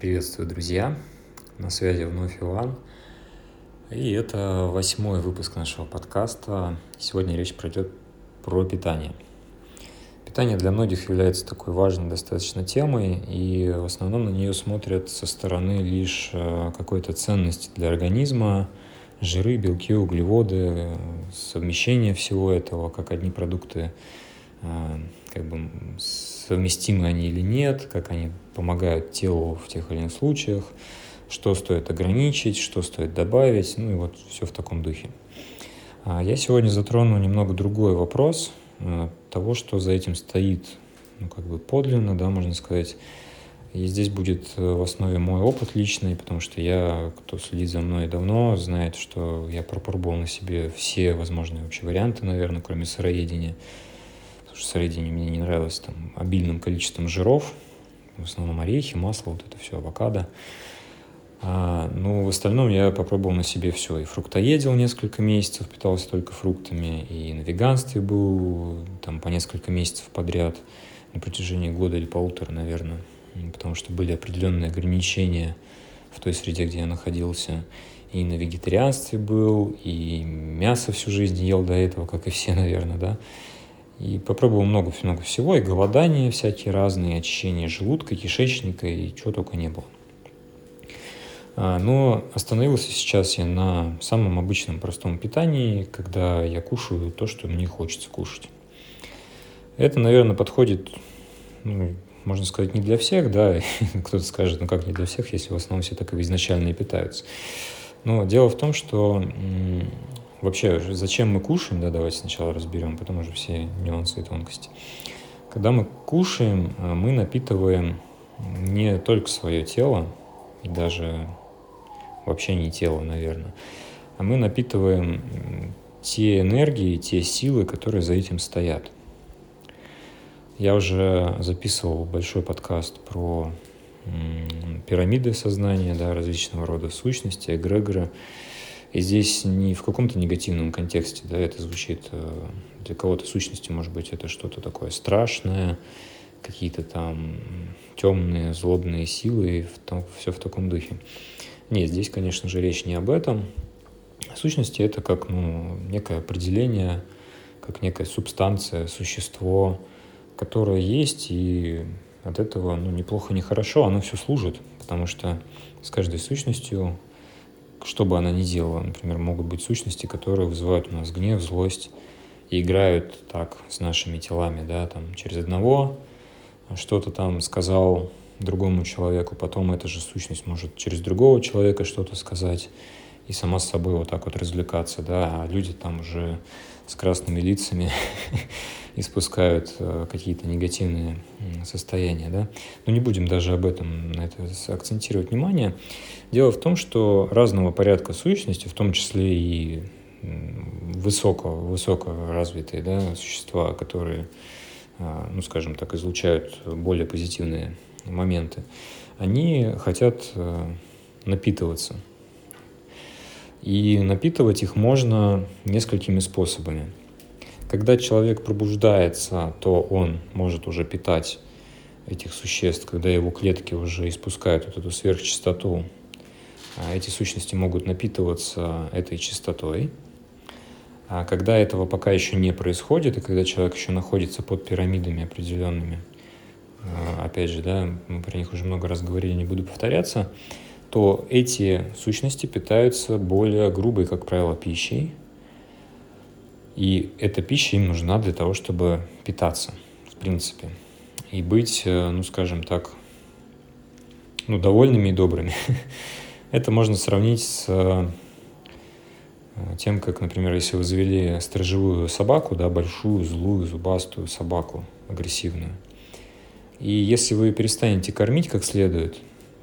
Приветствую, друзья! На связи вновь Иван. И это восьмой выпуск нашего подкаста. Сегодня речь пройдет про питание. Питание для многих является такой важной достаточно темой, и в основном на нее смотрят со стороны лишь э, какой-то ценности для организма, жиры, белки, углеводы, совмещение всего этого, как одни продукты как бы совместимы они или нет, как они помогают телу в тех или иных случаях, что стоит ограничить, что стоит добавить, ну и вот все в таком духе. А я сегодня затрону немного другой вопрос э, того, что за этим стоит, ну как бы подлинно, да, можно сказать. И здесь будет э, в основе мой опыт личный, потому что я, кто следит за мной давно, знает, что я пропробовал на себе все возможные вообще варианты, наверное, кроме сыроедения сыроедение мне не нравилось там обильным количеством жиров, в основном орехи, масло, вот это все, авокадо. А, ну, в остальном я попробовал на себе все. И фруктоедил несколько месяцев, питался только фруктами, и на веганстве был там по несколько месяцев подряд, на протяжении года или полутора, наверное, потому что были определенные ограничения в той среде, где я находился. И на вегетарианстве был, и мясо всю жизнь ел до этого, как и все, наверное, да. И попробовал много-много всего, и голодания всякие разные, очищение желудка, кишечника, и чего только не было. А, но остановился сейчас я на самом обычном простом питании, когда я кушаю то, что мне хочется кушать. Это, наверное, подходит, ну, можно сказать, не для всех, да, кто-то скажет, ну как не для всех, если в основном все так и изначально и питаются. Но дело в том, что Вообще, зачем мы кушаем, да, давайте сначала разберем, потом уже все нюансы и тонкости. Когда мы кушаем, э, мы напитываем не только свое тело, и даже вообще не тело, наверное, а мы напитываем те энергии, те силы, которые за этим стоят. Я уже записывал большой подкаст про пирамиды сознания, да, различного рода сущности, эгрегоры. И здесь не в каком-то негативном контексте, да, это звучит э, для кого-то сущности, может быть, это что-то такое страшное, какие-то там темные, злобные силы, в том, все в таком духе. Нет, здесь, конечно же, речь не об этом. Сущности, это как ну, некое определение, как некая субстанция, существо, которое есть, и от этого ну, неплохо, не хорошо, оно все служит, потому что с каждой сущностью что бы она ни делала. Например, могут быть сущности, которые вызывают у нас гнев, злость и играют так с нашими телами, да, там через одного что-то там сказал другому человеку, потом эта же сущность может через другого человека что-то сказать и сама с собой вот так вот развлекаться, да, а люди там уже с красными лицами испускают э, какие-то негативные состояния, да. Но не будем даже об этом на это акцентировать внимание. Дело в том, что разного порядка сущности, в том числе и высоко, высоко развитые да, существа, которые, а, ну, скажем так, излучают более позитивные моменты, они хотят э, напитываться. И напитывать их можно несколькими способами. Когда человек пробуждается, то он может уже питать этих существ, когда его клетки уже испускают вот эту сверхчастоту а эти сущности могут напитываться этой частотой. А когда этого пока еще не происходит, и когда человек еще находится под пирамидами определенными, а, опять же, да, мы про них уже много раз говорили, не буду повторяться, то эти сущности питаются более грубой, как правило, пищей. И эта пища им нужна для того, чтобы питаться, в принципе. И быть, э, ну, скажем так, ну, довольными и добрыми. Это можно сравнить с э, тем, как, например, если вы завели сторожевую собаку, да, большую, злую, зубастую собаку, агрессивную, и если вы перестанете кормить как следует,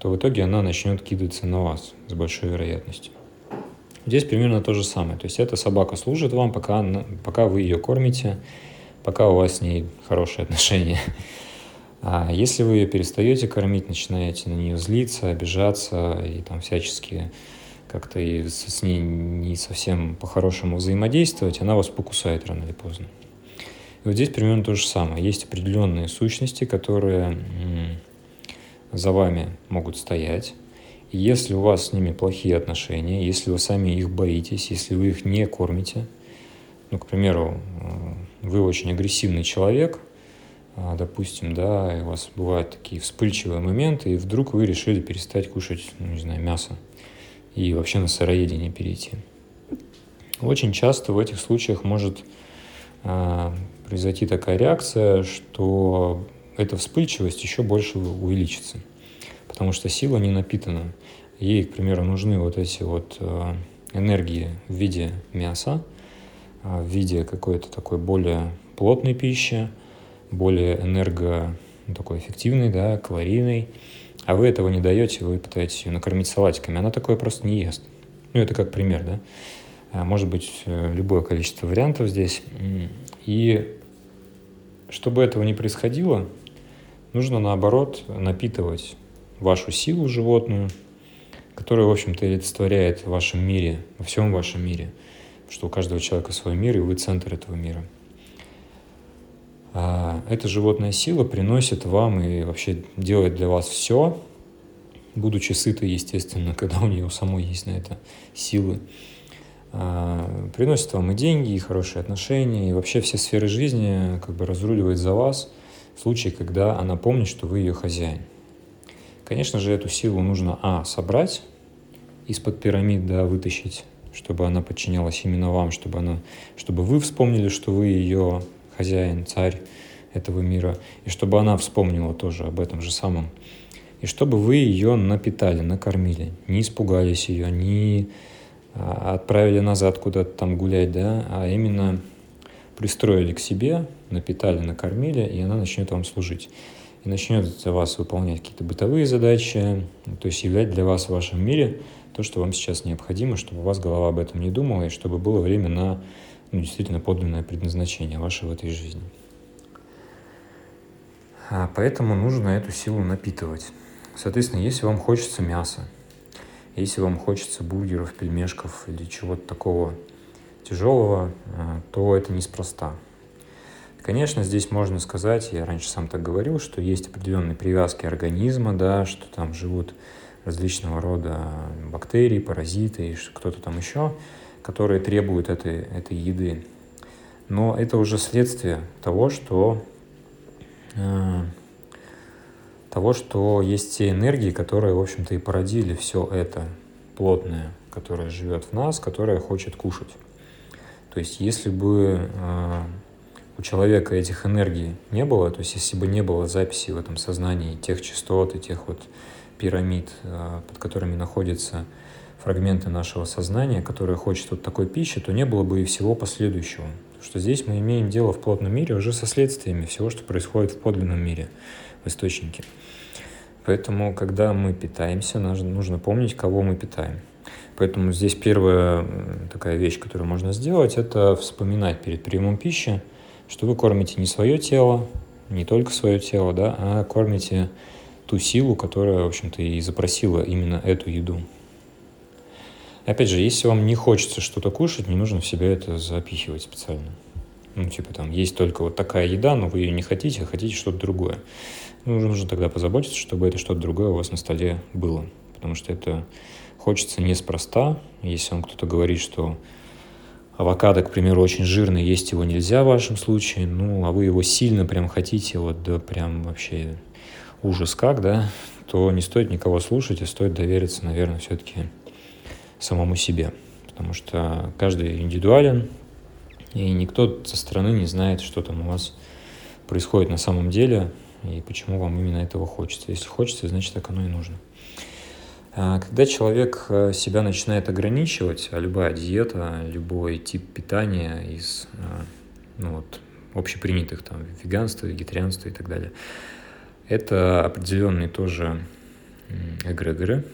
то в итоге она начнет кидаться на вас с большой вероятностью. Здесь примерно то же самое. То есть эта собака служит вам, пока, пока вы ее кормите, пока у вас с ней хорошие отношения. А если вы ее перестаете кормить, начинаете на нее злиться, обижаться и там всячески как-то и с ней не совсем по-хорошему взаимодействовать, она вас покусает рано или поздно. И вот здесь примерно то же самое. Есть определенные сущности, которые за вами могут стоять. И если у вас с ними плохие отношения, если вы сами их боитесь, если вы их не кормите, ну, к примеру, э, вы очень агрессивный человек, а, допустим, да, и у вас бывают такие вспыльчивые моменты, и вдруг вы решили перестать кушать, ну, не знаю, мясо и вообще на сыроедение перейти. Очень часто в этих случаях может а, произойти такая реакция, что эта вспыльчивость еще больше увеличится, потому что сила не напитана. Ей, к примеру, нужны вот эти вот а, энергии в виде мяса, а, в виде какой-то такой более плотной пищи, более энерго ну, такой эффективной, да, калорийной, а вы этого не даете, вы пытаетесь ее накормить салатиками, она такое просто не ест. Ну, это как пример, да. А, может быть э, любое количество вариантов здесь. И чтобы этого не происходило, нужно наоборот напитывать вашу силу животную, которая, в общем-то, олицетворяет в вашем мире, во всем вашем мире, что у каждого человека свой мир, и вы центр этого мира. А эта животная сила приносит вам и вообще делает для вас все, будучи сытой, естественно, когда у нее самой есть на это силы. А, приносит вам и деньги, и хорошие отношения, и вообще все сферы жизни как бы разруливает за вас в случае, когда она помнит, что вы ее хозяин. Конечно же, эту силу нужно, а, собрать из-под пирамид, да, вытащить, чтобы она подчинялась именно вам, чтобы, она, чтобы вы вспомнили, что вы ее хозяин, царь этого мира, и чтобы она вспомнила тоже об этом же самом. И чтобы вы ее напитали, накормили, не испугались ее, не а, отправили назад куда-то там гулять, да, а именно пристроили к себе, напитали, накормили, и она начнет вам служить. И начнет за вас выполнять какие-то бытовые задачи, то есть являть для вас в вашем мире то, что вам сейчас необходимо, чтобы у вас голова об этом не думала, и чтобы было время на ну, действительно подлинное предназначение ваше в этой жизни. А поэтому нужно эту силу напитывать. Соответственно, если вам хочется мяса, если вам хочется бургеров, пельмешков или чего-то такого тяжелого, э, то это неспроста. Конечно, здесь можно сказать, я раньше сам так говорил, что есть определенные привязки организма, да, что там живут различного рода бактерии, паразиты и кто-то там еще, которые требуют этой, этой еды. Но это уже следствие того, что э, того, что есть те энергии, которые, в общем-то, и породили все это плотное, которое живет в нас, которое хочет кушать. То есть, если бы э, у человека этих энергий не было, то есть, если бы не было записи в этом сознании тех частот и тех вот пирамид, э, под которыми находятся фрагменты нашего сознания, которые хочет вот такой пищи, то не было бы и всего последующего. Потому что здесь мы имеем дело в плотном мире уже со следствиями всего, что происходит в подлинном мире в источнике. Поэтому, когда мы питаемся, нужно помнить, кого мы питаем. Поэтому здесь первая такая вещь, которую можно сделать, это вспоминать перед приемом пищи, что вы кормите не свое тело, не только свое тело, да, а кормите ту силу, которая, в общем-то, и запросила именно эту еду. Опять же, если вам не хочется что-то кушать, не нужно в себя это запихивать специально. Ну, типа там, есть только вот такая еда, но вы ее не хотите, а хотите что-то другое. Ну, нужно тогда позаботиться, чтобы это что-то другое у вас на столе было. Потому что это хочется неспроста. Если вам кто-то говорит, что авокадо, к примеру, очень жирный, есть его нельзя в вашем случае, ну, а вы его сильно прям хотите, вот, да, прям вообще ужас как, да, то не стоит никого слушать, а стоит довериться, наверное, все-таки самому себе. Потому что каждый индивидуален, и никто со стороны не знает, что там у вас происходит на самом деле, и почему вам именно этого хочется. Если хочется, значит так оно и нужно. А, когда человек э, себя начинает ограничивать, а любая диета, любой тип питания из э, ну, вот, общепринятых, там, веганства, вегетарианства и так далее, это определенные тоже эгрегоры,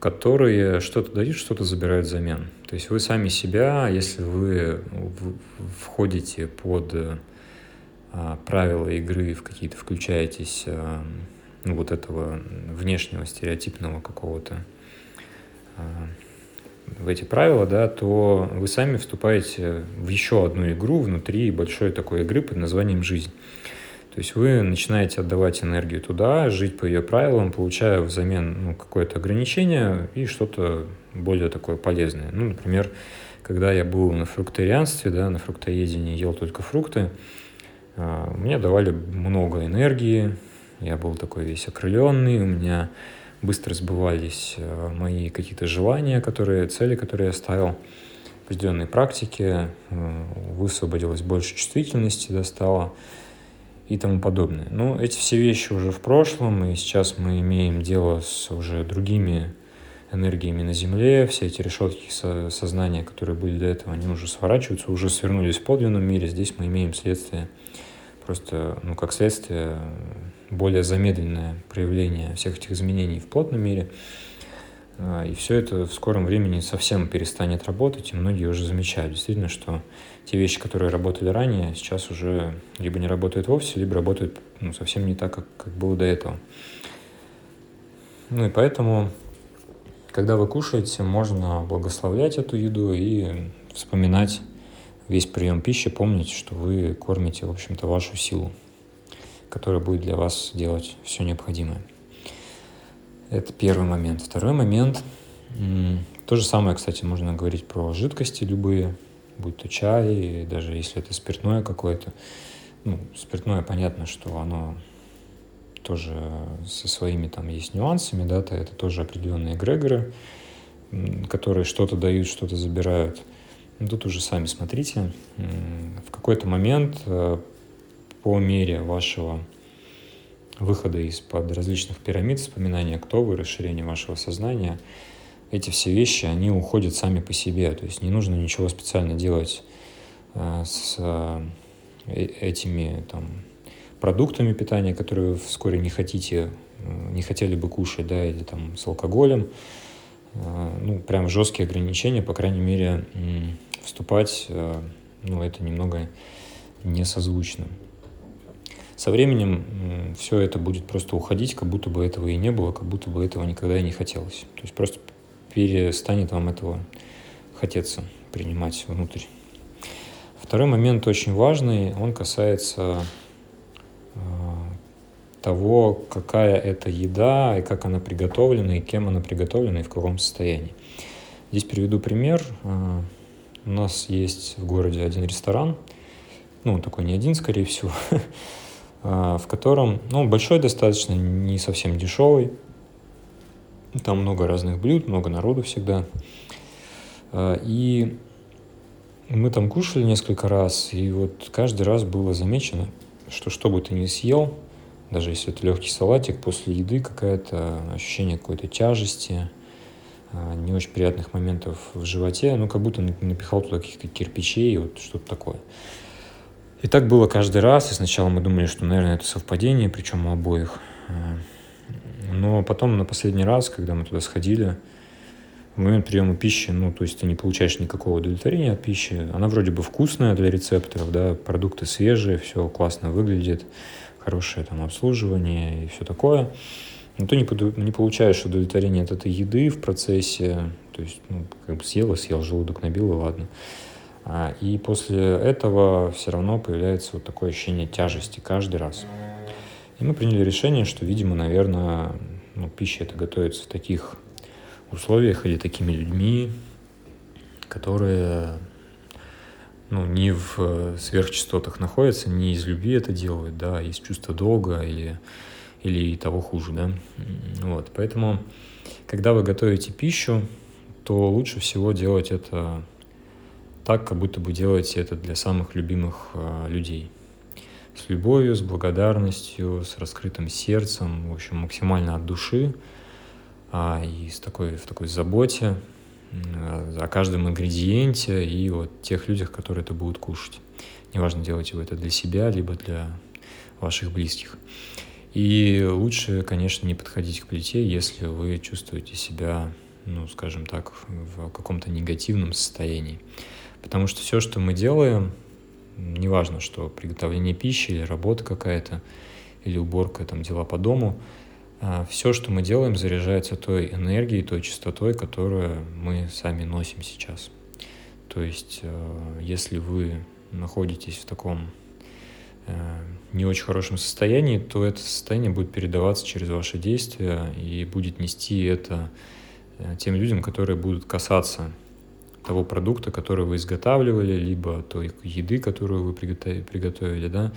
которые что-то дают, что-то забирают взамен. То есть вы сами себя, если вы входите под а, правила игры, в какие-то включаетесь а, ну, вот этого внешнего стереотипного какого-то а, в эти правила, да, то вы сами вступаете в еще одну игру внутри большой такой игры под названием «Жизнь». То есть вы начинаете отдавать энергию туда, жить по ее правилам, получая взамен ну, какое-то ограничение и что-то более такое полезное. Ну, например, когда я был на фрукторианстве, да, на фруктоедении, ел только фрукты, а, мне давали много энергии, я был такой весь окрыленный, у меня быстро сбывались а, мои какие-то желания, которые, цели, которые я ставил определенной практике, а, высвободилось больше чувствительности, достало и тому подобное. Но эти все вещи уже в прошлом, и сейчас мы имеем дело с уже другими энергиями на Земле, все эти решетки со сознания, которые были до этого, они уже сворачиваются, уже свернулись в подлинном мире. Здесь мы имеем следствие, просто, ну, как следствие, более замедленное проявление всех этих изменений в плотном мире. А, и все это в скором времени совсем перестанет работать, и многие уже замечают действительно, что те вещи, которые работали ранее, сейчас уже либо не работают вовсе, либо работают ну, совсем не так, как, как было до этого. Ну и поэтому когда вы кушаете, можно благословлять эту еду и вспоминать весь прием пищи, помнить, что вы кормите, в общем-то, вашу силу, которая будет для вас делать все необходимое. Это первый момент. Второй момент. То же самое, кстати, можно говорить про жидкости любые, будь то чай, даже если это спиртное какое-то. Ну, спиртное, понятно, что оно тоже со своими там есть нюансами, да, то это тоже определенные эгрегоры, которые что-то дают, что-то забирают. Ну, тут уже сами смотрите. В какой-то момент э, по мере вашего выхода из-под различных пирамид, вспоминания, кто вы, расширения вашего сознания, эти все вещи, они уходят сами по себе. То есть не нужно ничего специально делать э, с э, этими там, продуктами питания, которые вы вскоре не хотите, э, не хотели бы кушать, да, или там с алкоголем. Э, ну, прям жесткие ограничения, по крайней мере, вступать, э, ну, это немного несозвучно. Со временем все это будет просто уходить, как будто бы этого и не было, как будто бы этого никогда и не хотелось. То есть просто перестанет вам этого хотеться принимать внутрь. Второй момент очень важный, он касается того, какая это еда, и как она приготовлена, и кем она приготовлена, и в каком состоянии. Здесь приведу пример. А, у нас есть в городе один ресторан, ну, такой не один, скорее всего, а, в котором, ну, большой достаточно, не совсем дешевый. Там много разных блюд, много народу всегда. А, и мы там кушали несколько раз, и вот каждый раз было замечено, что что бы ты ни съел, даже если это легкий салатик, после еды какое-то ощущение какой-то тяжести, а, не очень приятных моментов в животе, ну, как будто напихал туда каких-то кирпичей, вот что-то такое. И так было каждый раз, и сначала мы думали, что, наверное, это совпадение, причем у обоих. А, но потом на последний раз, когда мы туда сходили, в момент приема пищи, ну, то есть ты не получаешь никакого удовлетворения от пищи. Она вроде бы вкусная для рецепторов, да, продукты свежие, все классно выглядит, хорошее там обслуживание и все такое. Но ты не, не получаешь удовлетворение от этой еды в процессе, то есть, ну, как бы съел и съел, желудок набил, и ладно. А, и после этого все равно появляется вот такое ощущение тяжести каждый раз. И мы приняли решение, что, видимо, наверное, ну, пища это готовится в таких условиях или такими людьми, которые ну, не в э, сверхчастотах находятся, не из любви это делают, да, а из чувства долга или, или того хуже, да. Вот, поэтому, когда вы готовите пищу, то лучше всего делать это так, как будто бы делаете это для самых любимых э, людей. С любовью, с благодарностью, с раскрытым сердцем, в общем, максимально от души а, и с такой, в такой заботе, о каждом ингредиенте и вот тех людях, которые это будут кушать. Неважно, делаете вы это для себя, либо для ваших близких. И лучше, конечно, не подходить к плите, если вы чувствуете себя, ну, скажем так, в каком-то негативном состоянии. Потому что все, что мы делаем, неважно, что приготовление пищи или работа какая-то, или уборка, там, дела по дому – а, все, что мы делаем, заряжается той энергией, той частотой, которую мы сами носим сейчас. То есть, э, если вы находитесь в таком э, не очень хорошем состоянии, то это состояние будет передаваться через ваши действия и будет нести это э, тем людям, которые будут касаться того продукта, который вы изготавливали, либо той еды, которую вы приготовили, да,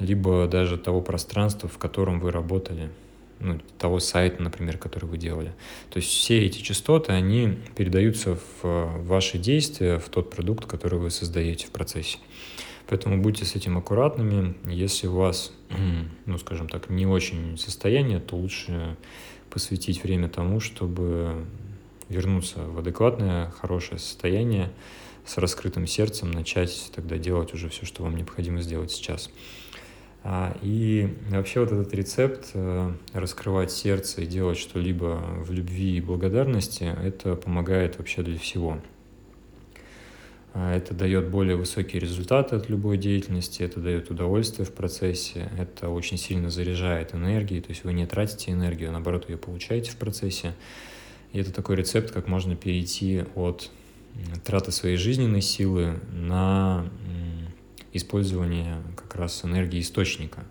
либо даже того пространства, в котором вы работали, ну, того сайта, например, который вы делали. То есть все эти частоты, они передаются в ваши действия, в тот продукт, который вы создаете в процессе. Поэтому будьте с этим аккуратными. Если у вас, ну, скажем так, не очень состояние, то лучше посвятить время тому, чтобы вернуться в адекватное, хорошее состояние, с раскрытым сердцем, начать тогда делать уже все, что вам необходимо сделать сейчас. А, и вообще вот этот рецепт э, раскрывать сердце и делать что-либо в любви и благодарности, это помогает вообще для всего. А, это дает более высокие результаты от любой деятельности, это дает удовольствие в процессе, это очень сильно заряжает энергией, то есть вы не тратите энергию, а наоборот ее получаете в процессе. И это такой рецепт, как можно перейти от траты своей жизненной силы на использование как раз энергии источника.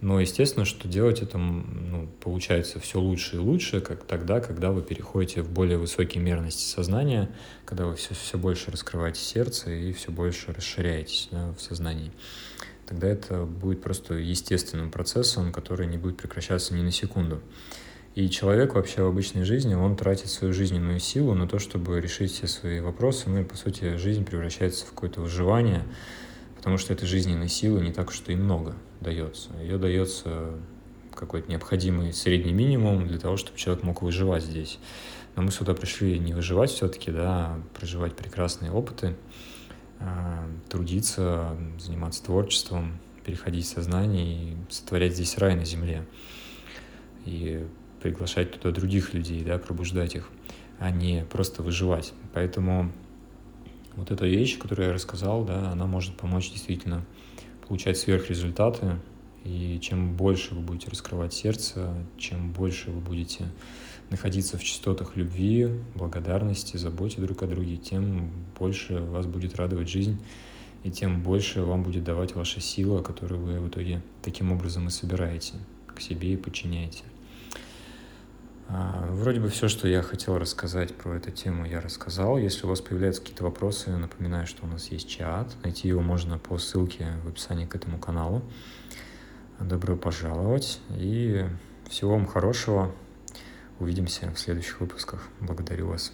Но естественно, что делать это ну, получается все лучше и лучше, как тогда, когда вы переходите в более высокие мерности сознания, когда вы все, все больше раскрываете сердце и все больше расширяетесь да, в сознании. Тогда это будет просто естественным процессом, который не будет прекращаться ни на секунду. И человек вообще в обычной жизни, он тратит свою жизненную силу на то, чтобы решить все свои вопросы. Ну и, по сути, жизнь превращается в какое-то выживание, потому что этой жизненной силы не так уж и много дается. Ее дается какой-то необходимый средний минимум для того, чтобы человек мог выживать здесь. Но мы сюда пришли не выживать все-таки, да, а проживать прекрасные опыты, а, трудиться, заниматься творчеством, переходить в сознание и сотворять здесь рай на земле. И приглашать туда других людей, да, пробуждать их, а не просто выживать. Поэтому вот эта вещь, которую я рассказал, да, она может помочь действительно получать сверхрезультаты. И чем больше вы будете раскрывать сердце, чем больше вы будете находиться в частотах любви, благодарности, заботе друг о друге, тем больше вас будет радовать жизнь, и тем больше вам будет давать ваша сила, которую вы в итоге таким образом и собираете к себе и подчиняете. А, вроде бы все, что я хотел рассказать про эту тему, я рассказал. Если у вас появляются какие-то вопросы, напоминаю, что у нас есть чат. Найти его можно по ссылке в описании к этому каналу. Добро пожаловать и всего вам хорошего. Увидимся в следующих выпусках. Благодарю вас.